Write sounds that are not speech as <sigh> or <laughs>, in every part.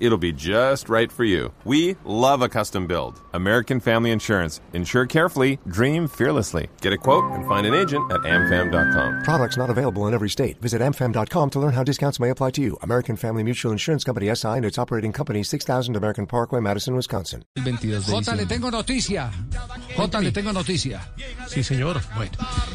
It'll be just right for you. We love a custom build. American Family Insurance. Insure carefully, dream fearlessly. Get a quote and find an agent at amfam.com. Products not available in every state. Visit amfam.com to learn how discounts may apply to you. American Family Mutual Insurance Company SI and its operating company 6000 American Parkway, Madison, Wisconsin. J, le tengo noticia. J, le tengo noticia. Sí, señor. Bueno,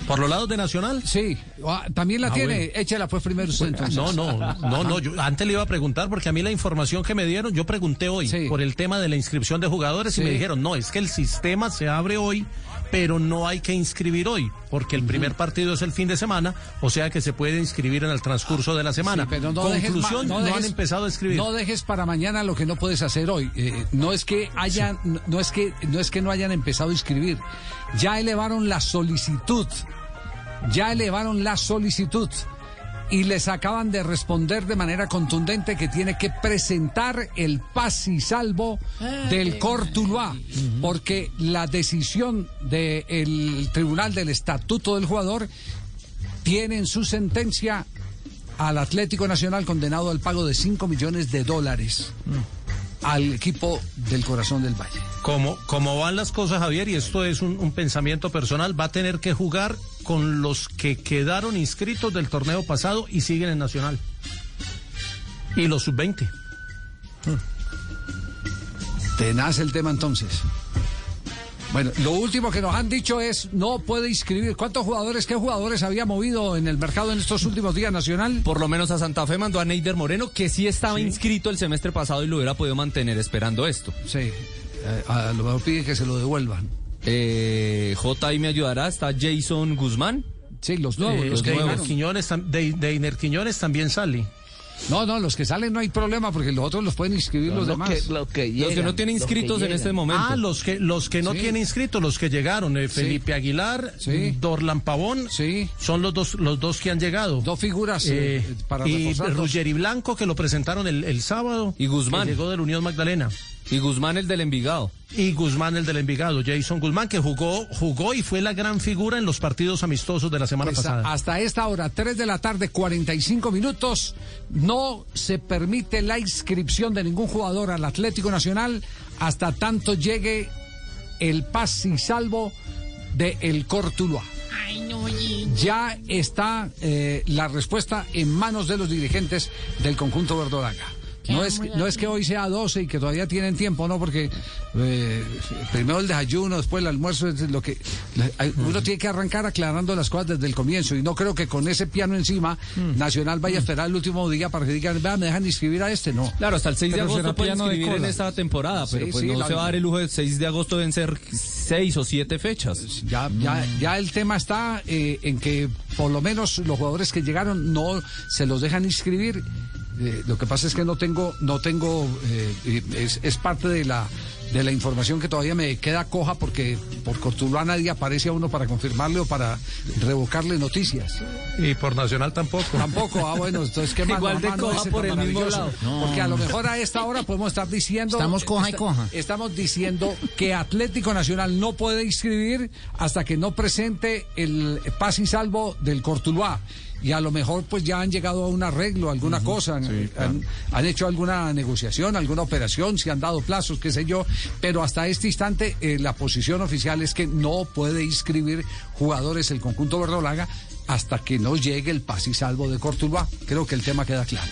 por los lados de Nacional. Sí, ah, también la Ah, tiene. bueno. Échela pues primero usted entonces. No, no, no, no. Yo antes le iba a preguntar porque a mí la información que me dieron, yo pregunté hoy Sí. por el tema de la inscripción de jugadores Sí. y me dijeron, no, es que el sistema se abre hoy, pero no hay que inscribir hoy, porque el primer partido es el fin de semana, o sea que se puede inscribir en el transcurso de la semana. Sí, pero no Conclusión, no, dejes- han empezado a escribir. No dejes para mañana lo que no puedes hacer hoy. Eh, no es que hayan, no- no es que, no es que no hayan empezado a inscribir. Ya elevaron la solicitud. Ya elevaron la solicitud. Y les acaban de responder de manera contundente que tiene que presentar el paz y salvo del Cortuluá, porque la decisión del Tribunal del Estatuto del Jugador tiene en su sentencia al Atlético Nacional condenado al pago de 5 millones de dólares al equipo del Corazón del Valle. Como, como van las cosas, Javier, y esto es un, un pensamiento personal, va a tener que jugar con los que quedaron inscritos del torneo pasado y siguen en Nacional. Y los sub-20. Tenaz el tema entonces. Bueno, lo último que nos han dicho es no puede inscribir. ¿Cuántos jugadores, qué jugadores había movido en el mercado en estos últimos días nacional? Por lo menos a Santa Fe mandó a Neider Moreno, que sí estaba inscrito el semestre pasado y lo hubiera podido mantener esperando esto. Sí, eh, a lo mejor pide que se lo devuelvan. Eh, J ahí me ayudará, está Jason Guzmán. Sí, los nuevos, Eh, los que. Quiñones, tam- de, Deiner Quiñones también sale. No, no, los que salen no hay problema porque los otros los pueden inscribir los demás. los que no tienen inscritos en este momento. Ah, los que, los que no Sí. tienen inscritos, los que llegaron, eh, Felipe Aguilar, Sí. Dorlan Pavón, Sí. son los dos, los dos que han llegado. Dos figuras eh, Eh, para y. Ruggeri Blanco, que lo presentaron el, el sábado. Y Guzmán. que llegó de la Unión Magdalena. Y Guzmán el del Envigado. Y Guzmán, el del Envigado, Jason Guzmán, que jugó, jugó y fue la gran figura en los partidos amistosos de la semana Pues, pasada. hasta esta hora, 3 de la tarde, 45 minutos, no se permite la inscripción de ningún jugador al Atlético Nacional hasta tanto llegue el paz y salvo de El Cortuluá. Ya está eh, la respuesta en manos de los dirigentes del conjunto verdolaga. No es, no es que hoy sea 12 y que todavía tienen tiempo, no, porque eh, primero el desayuno, después el almuerzo, es lo que uno tiene que arrancar aclarando las cosas desde el comienzo. Y no creo que con ese piano encima Nacional vaya a esperar el último día para que digan, vea, me dejan inscribir a este, no. Claro, hasta el 6 de Pero agosto pueden inscribir en esta temporada, pero Sí, pues sí, no la- se va a dar el lujo de 6 de agosto deben ser 6 o 7 fechas. Ya, ya, ya el tema está eh, en que por lo menos los jugadores que llegaron no se los dejan inscribir. Eh, lo que pasa es que no tengo, no tengo, eh, eh, es, es parte de la de la información que todavía me queda coja porque por Cortuluá nadie aparece a uno para confirmarle o para revocarle noticias. Y por Nacional tampoco. Tampoco, ah bueno, entonces qué <laughs> más Igual de coja ese por el mismo lado. Porque a lo mejor a esta hora podemos estar diciendo Estamos coja y coja. Estamos diciendo que Atlético Nacional no puede inscribir hasta que no presente el paz y salvo del Cortuluá. Y a lo mejor pues ya han llegado a un arreglo, alguna cosa, han, han- han hecho alguna negociación, alguna operación, se han dado plazos, qué sé yo, pero hasta este instante eh, la posición oficial es que no puede inscribir jugadores el conjunto verdolaga hasta que no llegue el paz y salvo de Cortuluá. Creo que el tema queda claro.